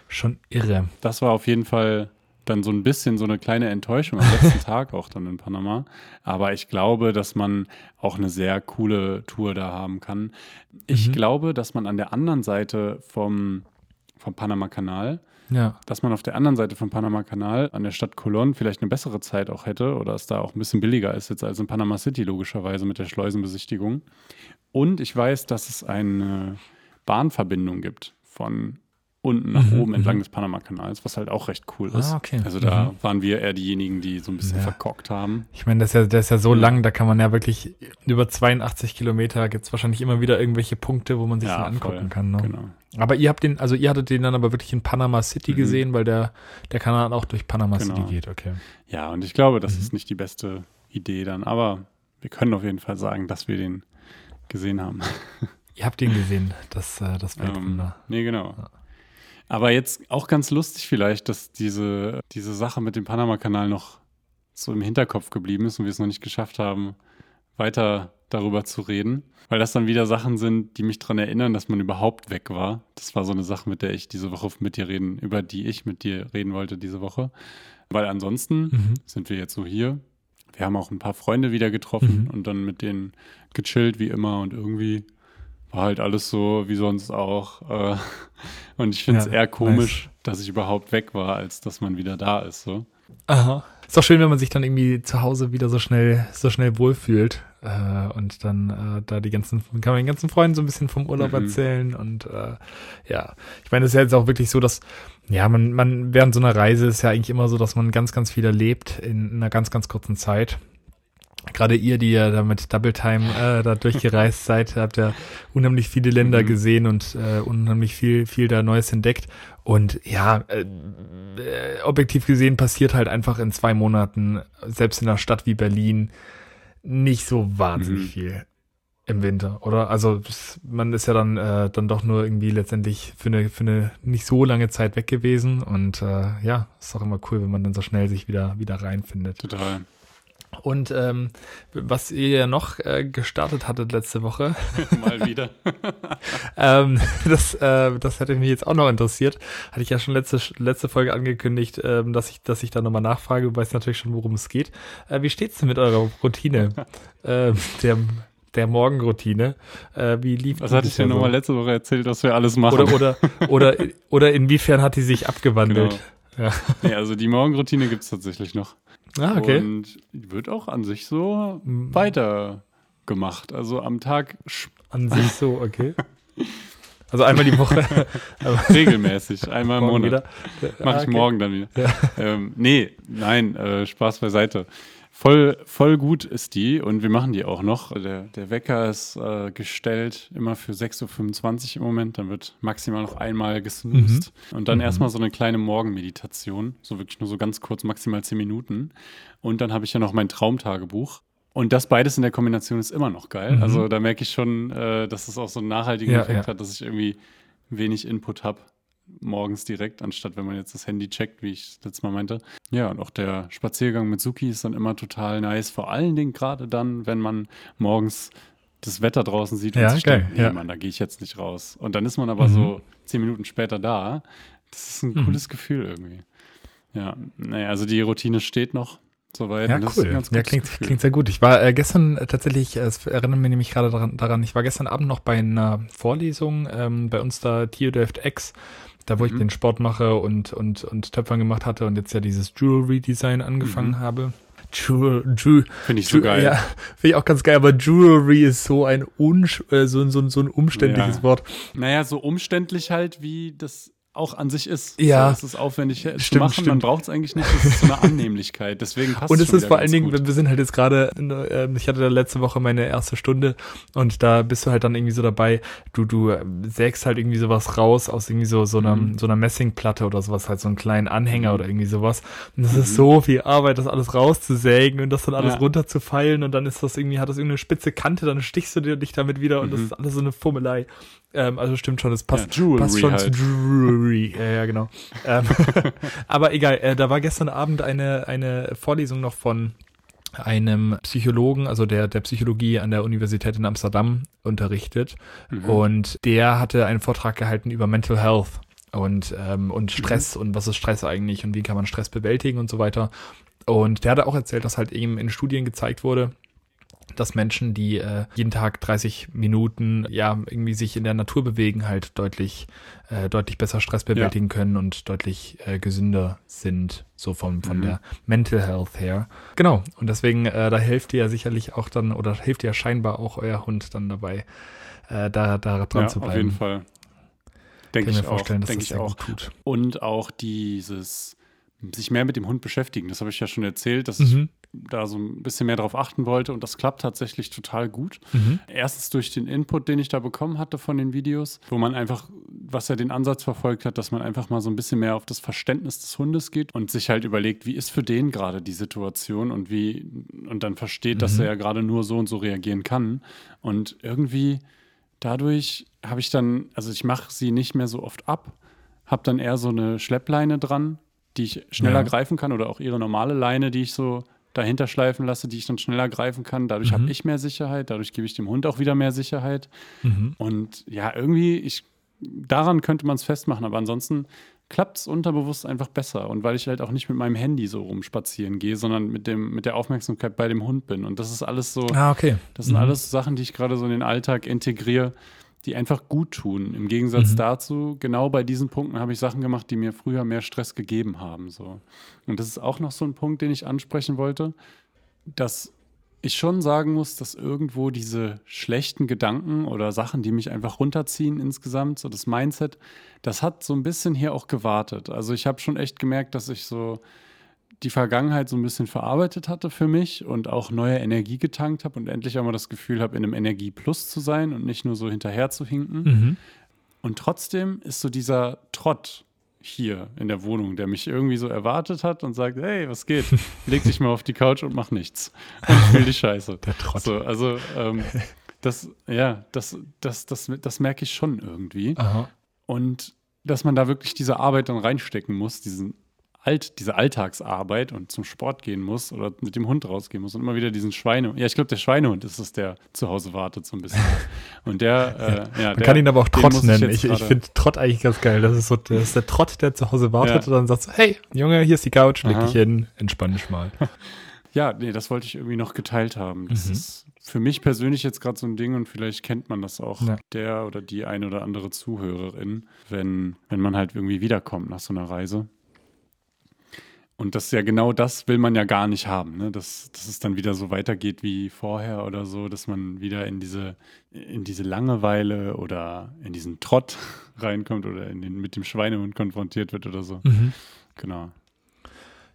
schon irre. Das war auf jeden Fall dann so ein bisschen so eine kleine Enttäuschung am letzten Tag auch dann in Panama. Aber ich glaube, dass man auch eine sehr coole Tour da haben kann. Ich Mhm. glaube, dass man an der anderen Seite vom, vom Panama-Kanal, Ja. dass man auf der anderen Seite vom Panama-Kanal an der Stadt Colón vielleicht eine bessere Zeit auch hätte oder es da auch ein bisschen billiger ist jetzt als in Panama City logischerweise mit der Schleusenbesichtigung. Und ich weiß, dass es eine Bahnverbindung gibt von unten nach Mhm, oben entlang mhm. des Panama-Kanals, was halt auch recht cool ist. Ah, okay. Also da Mhm. waren wir eher diejenigen, die so ein bisschen Ja. verkockt haben. Ich meine, das ist ja, das ist ja so Ja. lang, da kann man ja wirklich über 82 Kilometer gibt's wahrscheinlich immer wieder irgendwelche Punkte, wo man sich dann angucken voll. kann. Ne? Genau. Aber ihr habt den, also ihr hattet den dann aber wirklich in Panama City Mhm. gesehen, weil der, der Kanal auch durch Panama Genau. City geht, okay. Ja, und ich glaube, das Mhm. ist nicht die beste Idee dann, aber wir können auf jeden Fall sagen, dass wir den gesehen haben. Ihr habt ihn gesehen, das, äh, das Ähm, Weltwunder. nee, genau. Aber jetzt auch ganz lustig vielleicht, dass diese, diese Sache mit dem Panama-Kanal noch so im Hinterkopf geblieben ist und wir es noch nicht geschafft haben, weiter darüber zu reden. Weil das dann wieder Sachen sind, die mich daran erinnern, dass man überhaupt weg war. Das war so eine Sache, mit der ich diese Woche mit dir reden, über die ich mit dir reden wollte diese Woche. Weil ansonsten Mhm. sind wir jetzt so hier. Wir haben auch ein paar Freunde wieder getroffen Mhm. und dann mit denen gechillt wie immer und irgendwie war halt alles so wie sonst auch. Äh, und ich finde es Ja, eher komisch, dass ich überhaupt weg war, als dass man wieder da ist. So. Aha. Ist doch schön, wenn man sich dann irgendwie zu Hause wieder so schnell, so schnell wohlfühlt. Äh, und dann äh, da die ganzen, kann man den ganzen Freunden so ein bisschen vom Urlaub Mhm. erzählen. Und äh, ja, ich meine, es ist ja jetzt auch wirklich so, dass, ja, man, man während so einer Reise ist ja eigentlich immer so, dass man ganz, ganz viel erlebt in, in einer ganz, ganz kurzen Zeit. Gerade ihr, die ja da mit Double Time äh, da durchgereist seid, habt ja unheimlich viele Länder Mhm. gesehen und äh, unheimlich viel, viel da Neues entdeckt. Und ja, äh, äh, objektiv gesehen passiert halt einfach in zwei Monaten, selbst in einer Stadt wie Berlin, nicht so wahnsinnig Mhm. viel im Winter, oder? Also man ist ja dann äh, dann doch nur irgendwie letztendlich für eine für eine nicht so lange Zeit weg gewesen und äh, ja, ist doch immer cool, wenn man dann so schnell sich wieder wieder reinfindet. Total. Und ähm, was ihr ja noch äh, gestartet hattet letzte Woche, Mal wieder. ähm, das, äh, das hätte mich jetzt auch noch interessiert. Hatte ich ja schon letzte, letzte Folge angekündigt, ähm, dass ich, dass ich da nochmal nachfrage. Du weißt natürlich schon, worum es geht. Äh, wie steht's denn mit eurer Routine? äh, der, der Morgenroutine. Äh, wie lief Was hatte ich dir nochmal letzte Woche erzählt, dass wir alles machen? Oder, oder, oder, oder inwiefern hat die sich abgewandelt? Genau. Nee, also die Morgenroutine gibt es tatsächlich noch. Ah, okay. Und wird auch an sich so Mhm. weiter gemacht. Also am Tag An sich so, okay. Also einmal die Woche. regelmäßig, einmal im Monat. wieder. Mache Ah, ich okay. morgen dann wieder. Ja. Ähm, nee, nein, äh, Spaß beiseite. Voll, voll gut ist die und wir machen die auch noch. Der, der Wecker ist äh, gestellt immer für 6.25 Uhr im Moment. Dann wird maximal noch einmal gesnoost. Und dann Mhm. erstmal so eine kleine Morgenmeditation. So wirklich nur so ganz kurz, maximal 10 Minuten. Und dann habe ich ja noch mein Traumtagebuch. Und das beides in der Kombination ist immer noch geil. Mhm. Also da merke ich schon, äh, dass es auch so einen nachhaltigen Ja, Effekt ja. hat, dass ich irgendwie wenig Input habe morgens direkt, anstatt wenn man jetzt das Handy checkt, wie ich letztes Mal meinte. Ja, und auch der Spaziergang mit Suki ist dann immer total nice. Vor allen Dingen gerade dann, wenn man morgens das Wetter draußen sieht Ja, und sich denkt, nee, ja. Mann, da gehe ich jetzt nicht raus. Und dann ist man aber Mhm. so zehn Minuten später da. Das ist ein Mhm. cooles Gefühl irgendwie. Ja, naja, also die Routine steht noch. soweit. Ja, cool. ganz Ja, klingt, Gefühl. klingt sehr gut. Ich war äh, gestern äh, tatsächlich, äh, es erinnert mich nämlich gerade daran, daran, ich war gestern Abend noch bei einer Vorlesung ähm, bei uns da Theodeft X, da wo ich Mhm. den Sport mache und, und, und Töpfern gemacht hatte und jetzt ja dieses Jewelry Design angefangen Mhm. habe. Jewel, Jewel, Finde ich so geil. Ja, finde ich auch ganz geil, aber Jewelry ist so ein, unsch äh, so, ein- so, ein- so ein umständliches Ja. Wort. Naja, so umständlich halt, wie das auch an sich ist. Ja. So, es ist aufwendig äh, zu Stimmt, machen, man stimmt. braucht es eigentlich nicht. Das ist so eine Annehmlichkeit. Deswegen passt Und es ist vor allen Dingen, gut. wir sind halt jetzt gerade, äh, ich hatte da letzte Woche meine erste Stunde und da bist du halt dann irgendwie so dabei, du, du äh, sägst halt irgendwie sowas raus aus irgendwie so, so einer, Mhm. so einer Messingplatte oder sowas, halt so einen kleinen Anhänger Mhm. oder irgendwie sowas. Und das ist so viel Arbeit, das alles rauszusägen und das dann alles Ja. runterzufeilen und dann ist das irgendwie, hat das irgendeine spitze Kante, dann stichst du dir dich damit wieder und das Mhm. ist alles so eine Fummelei. Ähm, also stimmt schon, das passt, Ja, passt schon halt. zu Jewelry. Ja, ja, genau. ähm, aber egal, äh, da war gestern Abend eine, eine Vorlesung noch von einem Psychologen, also der, der Psychologie an der Universität in Amsterdam unterrichtet. Mhm. Und der hatte einen Vortrag gehalten über Mental Health und, ähm, und Stress und was ist Stress eigentlich und wie kann man Stress bewältigen und so weiter. Und der hatte auch erzählt, dass halt eben in Studien gezeigt wurde, dass Menschen, die äh, jeden Tag 30 Minuten ja irgendwie sich in der Natur bewegen, halt deutlich äh, deutlich besser Stress bewältigen können und deutlich äh, gesünder sind, so vom von Mhm. der Mental Health her. Genau. Und deswegen äh, da hilft dir ja sicherlich auch dann oder hilft dir ja scheinbar auch euer Hund dann dabei, äh, da da dran ja, zu bleiben. auf jeden Fall. Denke ich mir vorstellen, auch. dass das ich auch. tut. Und auch dieses sich mehr mit dem Hund beschäftigen. Das habe ich ja schon erzählt, dass Mhm. ich da so ein bisschen mehr drauf achten wollte und das klappt tatsächlich total gut. Mhm. Erstens durch den Input, den ich da bekommen hatte von den Videos, wo man einfach, was er den Ansatz verfolgt hat, dass man einfach mal so ein bisschen mehr auf das Verständnis des Hundes geht und sich halt überlegt, wie ist für den gerade die Situation und wie, und dann versteht, dass Mhm. er ja gerade nur so und so reagieren kann. Und irgendwie dadurch habe ich dann, also ich mache sie nicht mehr so oft ab, habe dann eher so eine Schleppleine dran, die ich schneller Ja. greifen kann oder auch ihre normale Leine, die ich so dahinter schleifen lasse, die ich dann schneller greifen kann. Dadurch Mhm. habe ich mehr Sicherheit, dadurch gebe ich dem Hund auch wieder mehr Sicherheit. Mhm. Und ja, irgendwie, ich, daran könnte man es festmachen, aber ansonsten klappt es unterbewusst einfach besser. Und weil ich halt auch nicht mit meinem Handy so rumspazieren gehe, sondern mit, dem, mit der Aufmerksamkeit bei dem Hund bin. Und das ist alles so, Ah, okay. das sind Mhm. alles Sachen, die ich gerade so in den Alltag integriere, die einfach gut tun. Im Gegensatz Mhm. dazu, genau bei diesen Punkten habe ich Sachen gemacht, die mir früher mehr Stress gegeben haben. So. Und das ist auch noch so ein Punkt, den ich ansprechen wollte, dass ich schon sagen muss, dass irgendwo diese schlechten Gedanken oder Sachen, die mich einfach runterziehen insgesamt, so das Mindset, das hat so ein bisschen hier auch gewartet. Also ich habe schon echt gemerkt, dass ich so die Vergangenheit so ein bisschen verarbeitet hatte für mich und auch neue Energie getankt habe und endlich einmal das Gefühl habe, in einem Energieplus zu sein und nicht nur so hinterher zu hinken. Mhm. Und trotzdem ist so dieser Trott hier in der Wohnung, der mich irgendwie so erwartet hat und sagt, hey, was geht? Leg dich mal auf die Couch und mach nichts. Und fühl die Scheiße. Der Trott. So, also ähm, das, ja, das, das, das, das merke ich schon irgendwie. Aha. Und dass man da wirklich diese Arbeit dann reinstecken muss, diesen Alt, diese Alltagsarbeit und zum Sport gehen muss oder mit dem Hund rausgehen muss und immer wieder diesen Schweine. Ja, ich glaube, der Schweinehund ist es, der zu Hause wartet so ein bisschen. Und der, äh, ja, Man der, kann ihn aber auch Trott nennen. Ich, ich finde Trott eigentlich ganz geil. Das ist so das ist der Trott, der zu Hause wartet Ja. und dann sagt so, hey, Junge, hier ist die Couch, leg Aha. dich hin, entspann dich mal. Ja, nee, das wollte ich irgendwie noch geteilt haben. Das Mhm. ist für mich persönlich jetzt gerade so ein Ding und vielleicht kennt man das auch, Ja. der oder die eine oder andere Zuhörerin, wenn, wenn man halt irgendwie wiederkommt nach so einer Reise. Und das ist ja genau das will man ja gar nicht haben, ne? dass, dass es dann wieder so weitergeht wie vorher oder so, dass man wieder in diese, in diese Langeweile oder in diesen Trott reinkommt oder in den, mit dem Schweinehund konfrontiert wird oder so. Mhm. Genau.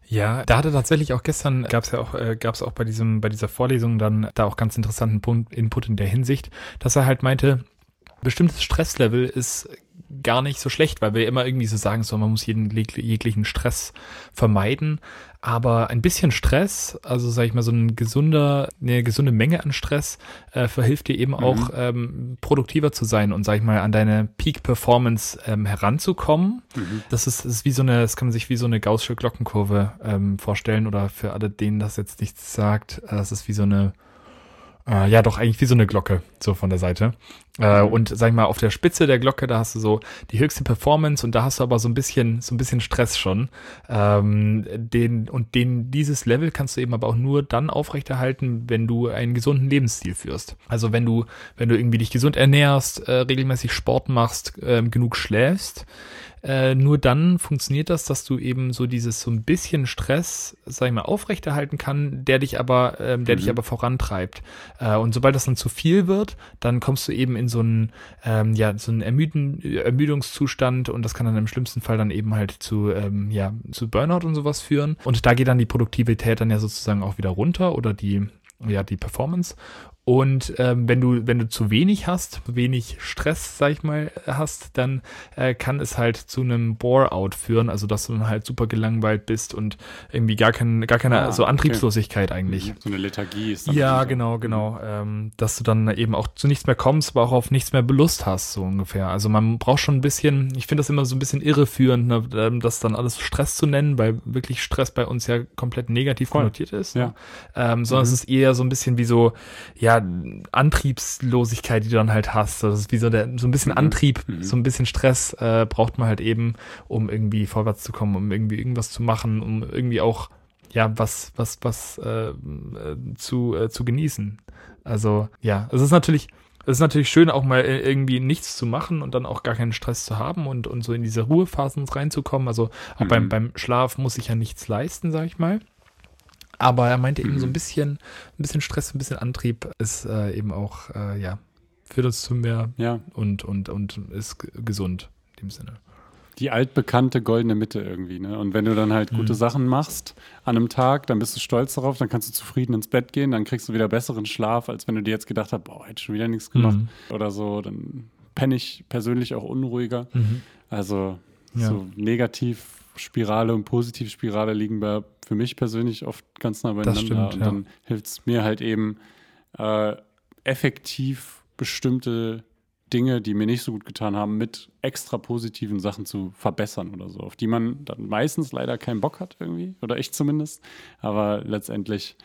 Ja, da hatte tatsächlich auch gestern, gab es ja auch, äh, gab es auch bei diesem, bei dieser Vorlesung dann da auch ganz interessanten Punkt, Input in der Hinsicht, dass er halt meinte, bestimmtes Stresslevel ist gar nicht so schlecht, weil wir immer irgendwie so sagen, so man muss jeden jeg- jeglichen Stress vermeiden. Aber ein bisschen Stress, also sage ich mal, so ein gesunder, eine gesunde Menge an Stress, äh, verhilft dir eben auch ähm, produktiver zu sein und sag ich mal an deine Peak-Performance ähm, heranzukommen. Mhm. Das ist, ist wie so eine, das kann man sich wie so eine gaußsche Glockenkurve ähm, vorstellen oder für alle, denen das jetzt nichts sagt, äh, das ist wie so eine Äh, ja, doch, eigentlich wie so eine Glocke, so von der Seite. Äh, Mhm. und sag ich mal, auf der Spitze der Glocke, da hast du so die höchste Performance und da hast du aber so ein bisschen, so ein bisschen Stress schon. Ähm, den, und den, dieses Level kannst du eben aber auch nur dann aufrechterhalten, wenn du einen gesunden Lebensstil führst. Also wenn du, wenn du irgendwie dich gesund ernährst, äh, regelmäßig Sport machst, ähm, genug schläfst, äh, nur dann funktioniert das, dass du eben so dieses so ein bisschen Stress, sag ich mal, aufrechterhalten kann, der dich aber, ähm, der dich aber vorantreibt. Äh, und sobald das dann zu viel wird, dann kommst du eben in so einen, ähm, ja, so einen Ermüden, Ermüdungszustand und das kann dann im schlimmsten Fall dann eben halt zu, ähm, ja, zu Burnout und sowas führen. Und da geht dann die Produktivität dann ja sozusagen auch wieder runter oder die, ja, die Performance. Und ähm, wenn du wenn du zu wenig hast, wenig Stress, sag ich mal, hast, dann äh, kann es halt zu einem Bore-out führen, also dass du dann halt super gelangweilt bist und irgendwie gar kein, gar keine Ah, so okay. Antriebslosigkeit eigentlich. So eine Lethargie ist dann Ja, genau, genau. Ähm, dass du dann eben auch zu nichts mehr kommst, aber auch auf nichts mehr Belust hast, so ungefähr. Also man braucht schon ein bisschen, ich finde das immer so ein bisschen irreführend, ne, ähm, das dann alles Stress zu nennen, weil wirklich Stress bei uns ja komplett negativ Voll. konnotiert ist. Ja. Ne? Ähm, sondern Mhm. es ist eher so ein bisschen wie so, ja, Antriebslosigkeit, die du dann halt hast. Das ist wie so der, so ein bisschen Mhm. Antrieb, Mhm. so ein bisschen Stress äh, braucht man halt eben, um irgendwie vorwärts zu kommen, um irgendwie irgendwas zu machen, um irgendwie auch ja, was, was, was äh, äh, zu, äh, zu genießen. Also, ja, es ist natürlich, es ist natürlich schön, auch mal äh, irgendwie nichts zu machen und dann auch gar keinen Stress zu haben und, und so in diese Ruhephasen reinzukommen. Also auch Mhm. beim, beim Schlaf muss ich ja nichts leisten, sag ich mal. Aber er meinte eben so ein Mhm. bisschen, ein bisschen Stress, ein bisschen Antrieb ist äh, eben auch, äh, ja, führt uns zu mehr Ja, und, und, und ist gesund in dem Sinne. die altbekannte goldene Mitte irgendwie. Ne? Und wenn du dann halt gute Mhm. Sachen machst an einem Tag, dann bist du stolz darauf, dann kannst du zufrieden ins Bett gehen, dann kriegst du wieder besseren Schlaf, als wenn du dir jetzt gedacht hast, boah, hätte schon wieder nichts gemacht Mhm. oder so. Dann penne ich persönlich auch unruhiger. Mhm. Also Ja. so Negativspirale und Positivspirale liegen bei, für mich persönlich oft ganz nah beieinander. stimmt, und ja. dann hilft es mir halt eben äh, effektiv bestimmte Dinge, die mir nicht so gut getan haben, mit extra positiven Sachen zu verbessern oder so, auf die man dann meistens leider keinen Bock hat irgendwie, oder ich zumindest, aber letztendlich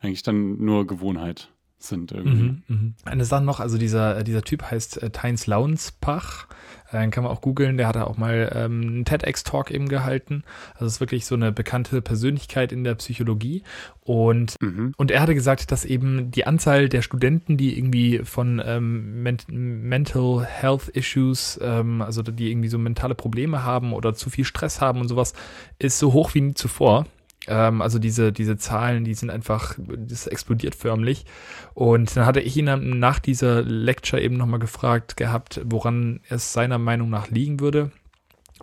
eigentlich dann nur Gewohnheit sind irgendwie. Mhm, mhm. Eine Sache noch, also dieser, äh, dieser Typ heißt äh, Tynes Launsbach. Äh, Den kann man auch googeln, der hat auch mal ähm, einen TEDx-Talk eben gehalten. Also ist wirklich so eine bekannte Persönlichkeit in der Psychologie. Und Mhm. und er hatte gesagt, dass eben die Anzahl der Studenten, die irgendwie von ähm, men Mental Health Issues, ähm, also die irgendwie so mentale Probleme haben oder zu viel Stress haben und sowas, ist so hoch wie nie zuvor. Ähm, also diese, diese Zahlen, die sind einfach, das explodiert förmlich. Und dann hatte ich ihn nach dieser Lecture eben nochmal gefragt gehabt, woran es seiner Meinung nach liegen würde.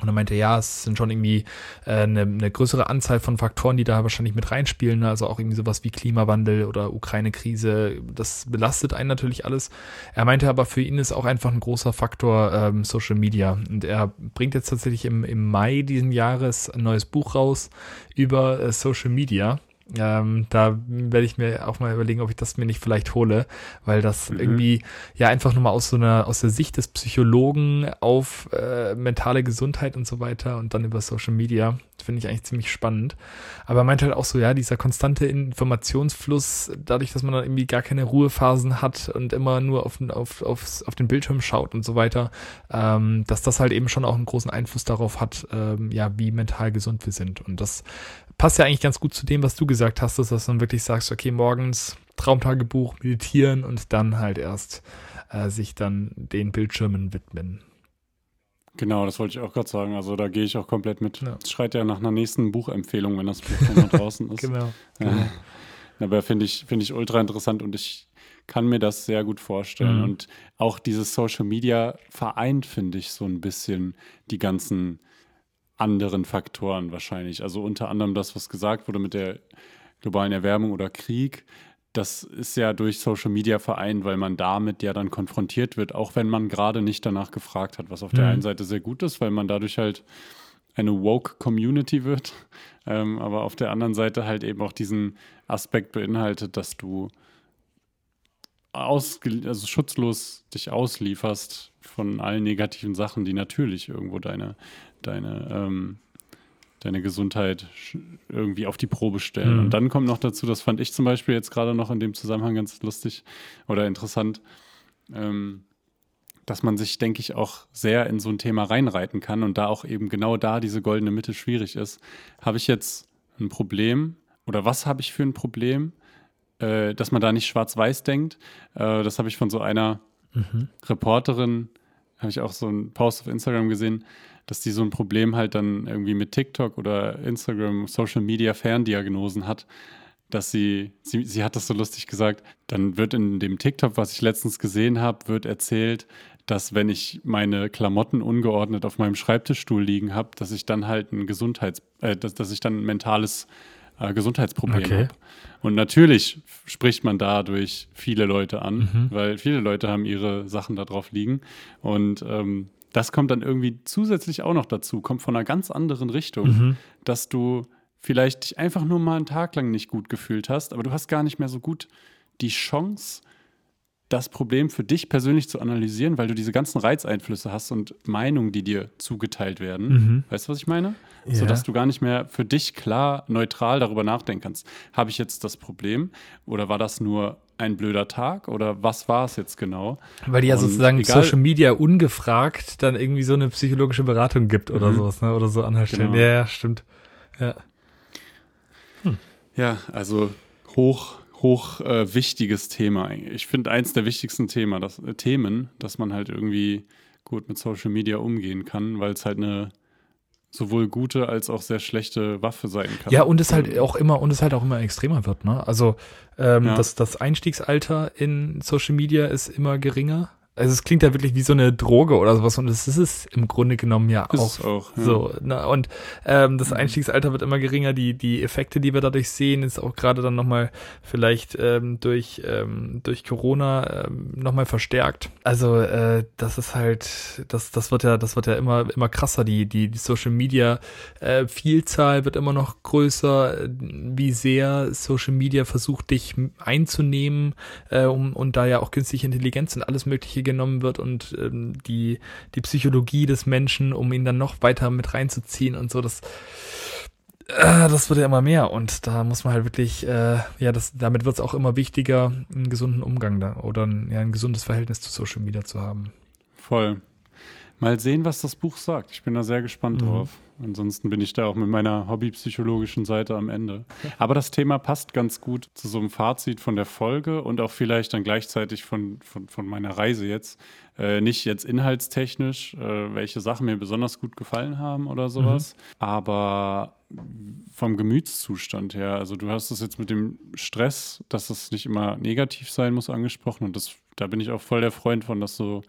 Und er meinte, ja, es sind schon irgendwie äh, eine, eine größere Anzahl von Faktoren, die da wahrscheinlich mit reinspielen. ne? Also auch irgendwie sowas wie Klimawandel oder Ukraine-Krise. Das belastet einen natürlich alles. Er meinte aber, für ihn ist auch einfach ein großer Faktor ähm, Social Media. Und er bringt jetzt tatsächlich im, im Mai diesen Jahres ein neues Buch raus über äh, Social Media. Ähm, da werde ich mir auch mal überlegen, ob ich das mir nicht vielleicht hole, weil das Mhm. irgendwie ja einfach nochmal aus so einer, aus der Sicht des Psychologen auf äh, mentale Gesundheit und so weiter und dann über Social Media, finde ich eigentlich ziemlich spannend. Aber er meint halt auch so, ja, dieser konstante Informationsfluss, dadurch, dass man dann irgendwie gar keine Ruhephasen hat und immer nur auf, den- auf, auf, auf den Bildschirm schaut und so weiter, ähm, dass das halt eben schon auch einen großen Einfluss darauf hat, ähm, ja, wie mental gesund wir sind. Und das passt ja eigentlich ganz gut zu dem, was du gesagt hast, dass du dann wirklich sagst, okay, morgens Traumtagebuch, meditieren und dann halt erst äh, sich dann den Bildschirmen widmen. Genau, das wollte ich auch gerade sagen. Also da gehe ich auch komplett mit. Ja. Es schreit ja nach einer nächsten Buchempfehlung, wenn das Buch dann draußen ist. Genau. Ja. Aber finde ich, finde ich ultra interessant und ich kann mir das sehr gut vorstellen. Mhm. Und auch dieses Social Media vereint, finde ich, so ein bisschen die ganzen anderen Faktoren wahrscheinlich. Also unter anderem das, was gesagt wurde mit der globalen Erwärmung oder Krieg. Das ist ja durch Social Media vereint, weil man damit ja dann konfrontiert wird, auch wenn man gerade nicht danach gefragt hat, was auf der Mhm. einen Seite sehr gut ist, weil man dadurch halt eine woke Community wird, ähm, aber auf der anderen Seite halt eben auch diesen Aspekt beinhaltet, dass du also schutzlos dich auslieferst von allen negativen Sachen, die natürlich irgendwo deine, deine, ähm, deine Gesundheit irgendwie auf die Probe stellen. Mhm. Und dann kommt noch dazu, das fand ich zum Beispiel jetzt gerade noch in dem Zusammenhang ganz lustig oder interessant, ähm, dass man sich, denke ich, auch sehr in so ein Thema reinreiten kann und da auch eben genau da diese goldene Mitte schwierig ist. Habe ich jetzt ein Problem oder was habe ich für ein Problem, äh, dass man da nicht schwarz-weiß denkt? Äh, das habe ich von so einer Reporterin, habe ich auch so einen Post auf Instagram gesehen, dass die so ein Problem halt dann irgendwie mit TikTok oder Instagram, Social Media Ferndiagnosen hat, dass sie, sie, sie hat das so lustig gesagt, dann wird in dem TikTok, was ich letztens gesehen habe, wird erzählt, dass wenn ich meine Klamotten ungeordnet auf meinem Schreibtischstuhl liegen habe, dass ich dann halt ein Gesundheits, äh, dass, dass ich dann ein mentales äh, Gesundheitsproblem Okay. habe. Und natürlich spricht man dadurch viele Leute an, weil viele Leute haben ihre Sachen da drauf liegen. Und ähm, das kommt dann irgendwie zusätzlich auch noch dazu, kommt von einer ganz anderen Richtung, dass du vielleicht dich einfach nur mal einen Tag lang nicht gut gefühlt hast, aber du hast gar nicht mehr so gut die Chance, das Problem für dich persönlich zu analysieren, weil du diese ganzen Reizeinflüsse hast und Meinungen, die dir zugeteilt werden. Weißt du, was ich meine? Ja. Sodass du gar nicht mehr für dich klar, neutral darüber nachdenken kannst. Habe ich jetzt das Problem oder war das nur ein blöder Tag oder was war es jetzt genau? Weil die ja Und sozusagen egal- Social Media ungefragt dann irgendwie so eine psychologische Beratung gibt oder Mhm. sowas, ne? Oder so anstellen. Genau. Ja, ja, stimmt. Ja. Ja, also hoch, hoch äh, wichtiges Thema. eigentlich. Ich finde eins der wichtigsten Thema, das, äh, Themen, dass man halt irgendwie gut mit Social Media umgehen kann, weil es halt eine sowohl gute als auch sehr schlechte Waffe sein kann. Ja, und es halt auch immer, und es halt auch immer extremer wird, ne? Also ähm, Ja. das, das Einstiegsalter in Social Media ist immer geringer. Also es klingt ja wirklich wie so eine Droge oder sowas und es ist es im Grunde genommen ja auch. auch, ja. So, ne? Und ähm, das Einstiegsalter wird immer geringer, die, die Effekte, die wir dadurch sehen, ist auch gerade dann nochmal vielleicht ähm, durch, ähm, durch Corona ähm, nochmal verstärkt. Also äh, das ist halt, das, das wird ja, das wird ja immer, immer krasser. Die, die, die Social Media äh, Vielzahl wird immer noch größer, wie sehr Social Media versucht, dich einzunehmen, äh, um, und da ja auch künstliche Intelligenz und alles Mögliche genommen wird und ähm, die, die Psychologie des Menschen, um ihn dann noch weiter mit reinzuziehen und so, das, äh, das wird ja immer mehr und da muss man halt wirklich, äh, ja, das, damit wird es auch immer wichtiger, einen gesunden Umgang da oder ein, ja, ein gesundes Verhältnis zu Social Media zu haben. Voll. Mal sehen, was das Buch sagt. Ich bin da sehr gespannt Mhm. drauf. Ansonsten bin ich da auch mit meiner hobbypsychologischen Seite am Ende. Aber das Thema passt ganz gut zu so einem Fazit von der Folge und auch vielleicht dann gleichzeitig von, von, von meiner Reise jetzt. Äh, nicht jetzt inhaltstechnisch, äh, welche Sachen mir besonders gut gefallen haben oder sowas, aber vom Gemütszustand her. Also du hast es jetzt mit dem Stress, dass es nicht immer negativ sein muss, angesprochen und das, da bin ich auch voll der Freund von, das so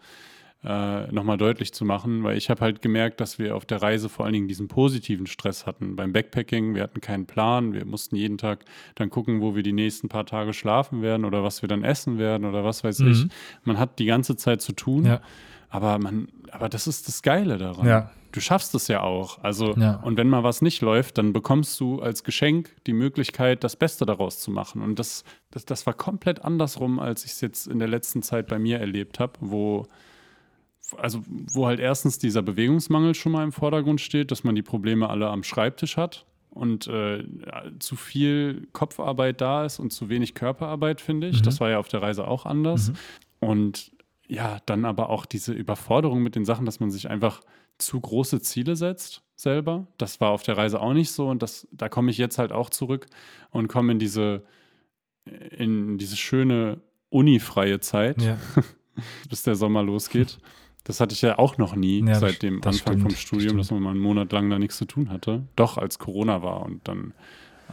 äh, nochmal deutlich zu machen, weil ich habe halt gemerkt, dass wir auf der Reise vor allen Dingen diesen positiven Stress hatten. Beim Backpacking, wir hatten keinen Plan, wir mussten jeden Tag dann gucken, wo wir die nächsten paar Tage schlafen werden oder was wir dann essen werden oder was weiß ich. Man hat die ganze Zeit zu tun, Ja. aber man, aber das ist das Geile daran. Ja. Du schaffst es ja auch. Also, Ja. und wenn mal was nicht läuft, dann bekommst du als Geschenk die Möglichkeit, das Beste daraus zu machen. Und das, das, das war komplett andersrum, als ich es jetzt in der letzten Zeit bei mir erlebt habe, wo also wo halt erstens dieser Bewegungsmangel schon mal im Vordergrund steht, dass man die Probleme alle am Schreibtisch hat und äh, zu viel Kopfarbeit da ist und zu wenig Körperarbeit, finde ich. Das war ja auf der Reise auch anders. Und ja, dann aber auch diese Überforderung mit den Sachen, dass man sich einfach zu große Ziele setzt selber. Das war auf der Reise auch nicht so und das, da komme ich jetzt halt auch zurück und komme in diese, in diese schöne unifreie Zeit Ja. bis der Sommer losgeht. Das hatte ich ja auch noch nie Ja, das- seit dem das Anfang stimmt, vom das Studium, stimmt. dass man mal einen Monat lang da nichts zu tun hatte. Doch, als Corona war und dann.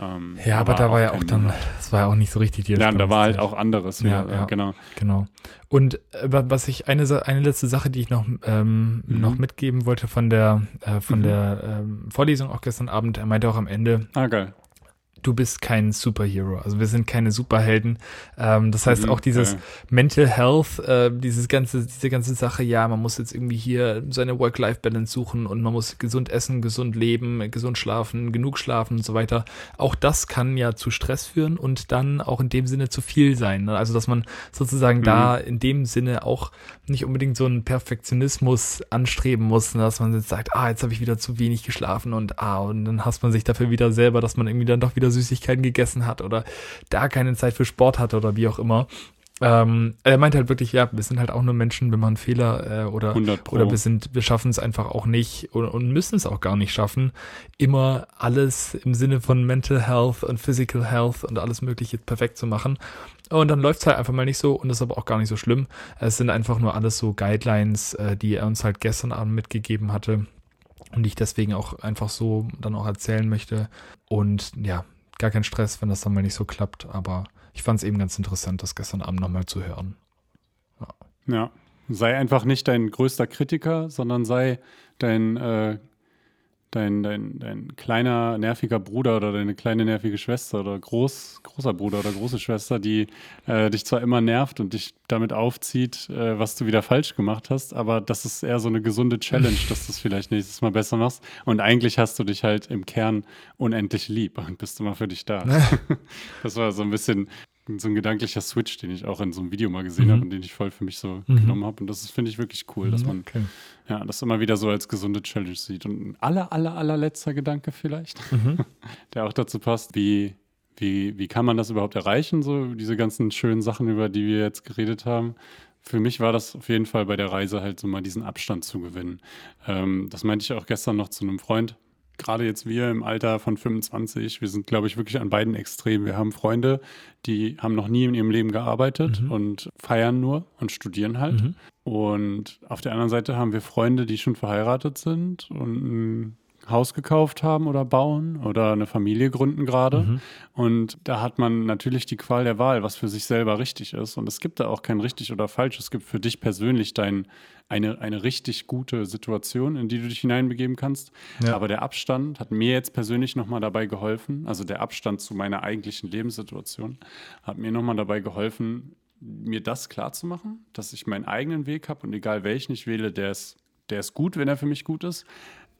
Ähm, Ja, aber da war ja auch dann, das war ja auch nicht so richtig die Ja, da war halt auch anderes. Ja, wieder, ja. genau. Genau. Und äh, wa- was ich eine eine letzte Sache, die ich noch ähm, Mhm. noch mitgeben wollte von der äh, von Mhm. der ähm, Vorlesung auch gestern Abend, er meinte auch am Ende, Ah, geil. Du bist kein Superhero. Also wir sind keine Superhelden. Ähm, das heißt Mhm, auch dieses ja. Mental Health, äh, dieses ganze, diese ganze Sache, ja, man muss jetzt irgendwie hier seine Work-Life-Balance suchen und man muss gesund essen, gesund leben, gesund schlafen, genug schlafen und so weiter. Auch das kann ja zu Stress führen und dann auch in dem Sinne zu viel sein. Ne? Also dass man sozusagen da in dem Sinne auch nicht unbedingt so einen Perfektionismus anstreben muss, ne? dass man jetzt sagt, ah, jetzt habe ich wieder zu wenig geschlafen und ah, und dann hasst man sich dafür wieder selber, dass man irgendwie dann doch wieder Süßigkeiten gegessen hat oder da keine Zeit für Sport hatte oder wie auch immer. Ähm, er meint halt wirklich, ja, wir sind halt auch nur Menschen, wir machen Fehler äh, oder, 100 Pro. oder wir sind, wir schaffen es einfach auch nicht und, und müssen es auch gar nicht schaffen, immer alles im Sinne von Mental Health und Physical Health und alles Mögliche perfekt zu machen. Und dann läuft es halt einfach mal nicht so und ist aber auch gar nicht so schlimm. Es sind einfach nur alles so Guidelines, äh, die er uns halt gestern Abend mitgegeben hatte und die ich deswegen auch einfach so dann auch erzählen möchte. Und ja, gar kein Stress, wenn das dann mal nicht so klappt, aber ich fand es eben ganz interessant, das gestern Abend nochmal zu hören. Ja. Sei einfach nicht dein größter Kritiker, sondern sei dein, äh, dein, dein, dein kleiner, nerviger Bruder oder deine kleine, nervige Schwester oder groß, großer Bruder oder große Schwester, die äh, dich zwar immer nervt und dich damit aufzieht, äh, was du wieder falsch gemacht hast, aber das ist eher so eine gesunde Challenge, dass du es vielleicht nächstes Mal besser machst. Und eigentlich hast du dich halt im Kern unendlich lieb und bist immer für dich da. das war so ein bisschen so ein gedanklicher Switch, den ich auch in so einem Video mal gesehen Mhm. habe und den ich voll für mich so Mhm. genommen habe. Und das finde ich, wirklich cool, dass man Okay. ja, das immer wieder so als gesunde Challenge sieht. Und ein aller, aller, allerletzter Gedanke vielleicht, Mhm. der auch dazu passt, wie, wie, wie kann man das überhaupt erreichen, so diese ganzen schönen Sachen, über die wir jetzt geredet haben. Für mich war das auf jeden Fall bei der Reise halt so mal diesen Abstand zu gewinnen. Ähm, das meinte ich auch gestern noch zu einem Freund. Gerade jetzt wir im Alter von 25, wir sind, glaube ich, wirklich an beiden Extremen. Wir haben Freunde, die haben noch nie in ihrem Leben gearbeitet Mhm. und feiern nur und studieren halt. Mhm. Und auf der anderen Seite haben wir Freunde, die schon verheiratet sind und ein Haus gekauft haben oder bauen oder eine Familie gründen gerade. Mhm. Und da hat man natürlich die Qual der Wahl, was für sich selber richtig ist. Und es gibt da auch kein richtig oder falsch. Es gibt für dich persönlich dein, eine, eine richtig gute Situation, in die du dich hineinbegeben kannst. Ja. Aber der Abstand hat mir jetzt persönlich nochmal dabei geholfen, also der Abstand zu meiner eigentlichen Lebenssituation, hat mir nochmal dabei geholfen, mir das klarzumachen, dass ich meinen eigenen Weg habe und egal welchen ich wähle, der ist, der ist gut, wenn er für mich gut ist.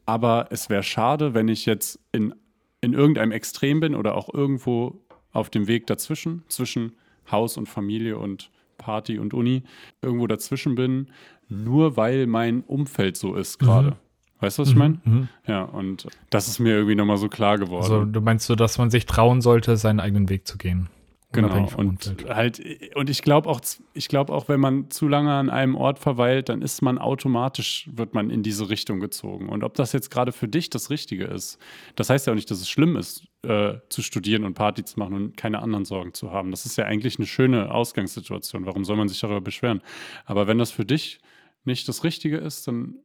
Aber es wäre schade, wenn ich jetzt in, in irgendeinem Extrem bin oder auch irgendwo auf dem Weg dazwischen, zwischen Haus und Familie und Party und Uni, irgendwo dazwischen bin, nur weil mein Umfeld so ist gerade. Mhm. Weißt du, was ich meine? Mhm. Ja, und das ist mir irgendwie nochmal so klar geworden. Also du meinst so, dass man sich trauen sollte, seinen eigenen Weg zu gehen. Genau, und halt, und ich glaube auch, ich glaube auch, wenn man zu lange an einem Ort verweilt, dann ist man automatisch, wird man in diese Richtung gezogen. Und ob das jetzt gerade für dich das Richtige ist, das heißt ja auch nicht, dass es schlimm ist, äh, zu studieren und Party zu machen und keine anderen Sorgen zu haben. Das ist ja eigentlich eine schöne Ausgangssituation. Warum soll man sich darüber beschweren? Aber wenn das für dich nicht das Richtige ist, dann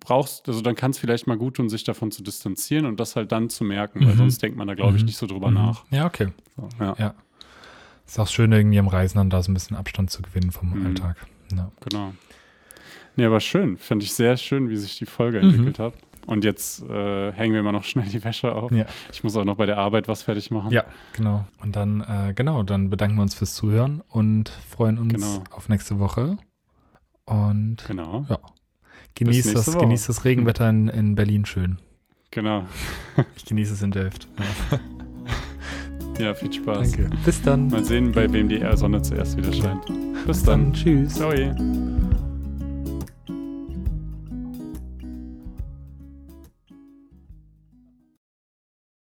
brauchst, also dann kann es vielleicht mal gut tun, sich davon zu distanzieren und das halt dann zu merken, weil Mhm. sonst denkt man da, glaube ich, Mhm. nicht so drüber Mhm. nach. Ja, okay. So, ja. Ja. Ist auch schön, irgendwie am Reisen dann da so ein bisschen Abstand zu gewinnen vom Mhm. Alltag. Ja. Genau. Nee, aber schön. Finde ich sehr schön, wie sich die Folge Mhm. entwickelt hat. Und jetzt äh, hängen wir mal noch schnell die Wäsche auf. Ja. Ich muss auch noch bei der Arbeit was fertig machen. ja, genau. Und dann, äh, genau, dann bedanken wir uns fürs Zuhören und freuen uns Genau. auf nächste Woche. Und Genau. ja, nächste das, Woche. genießt das Regenwetter in, in Berlin schön. Genau. Ich genieße es in Delft. Ja, Ja, viel Spaß. danke. Bis dann. Mal sehen, bei wem die Sonne zuerst wieder scheint. Bis Dann dann. tschüss. Ciao.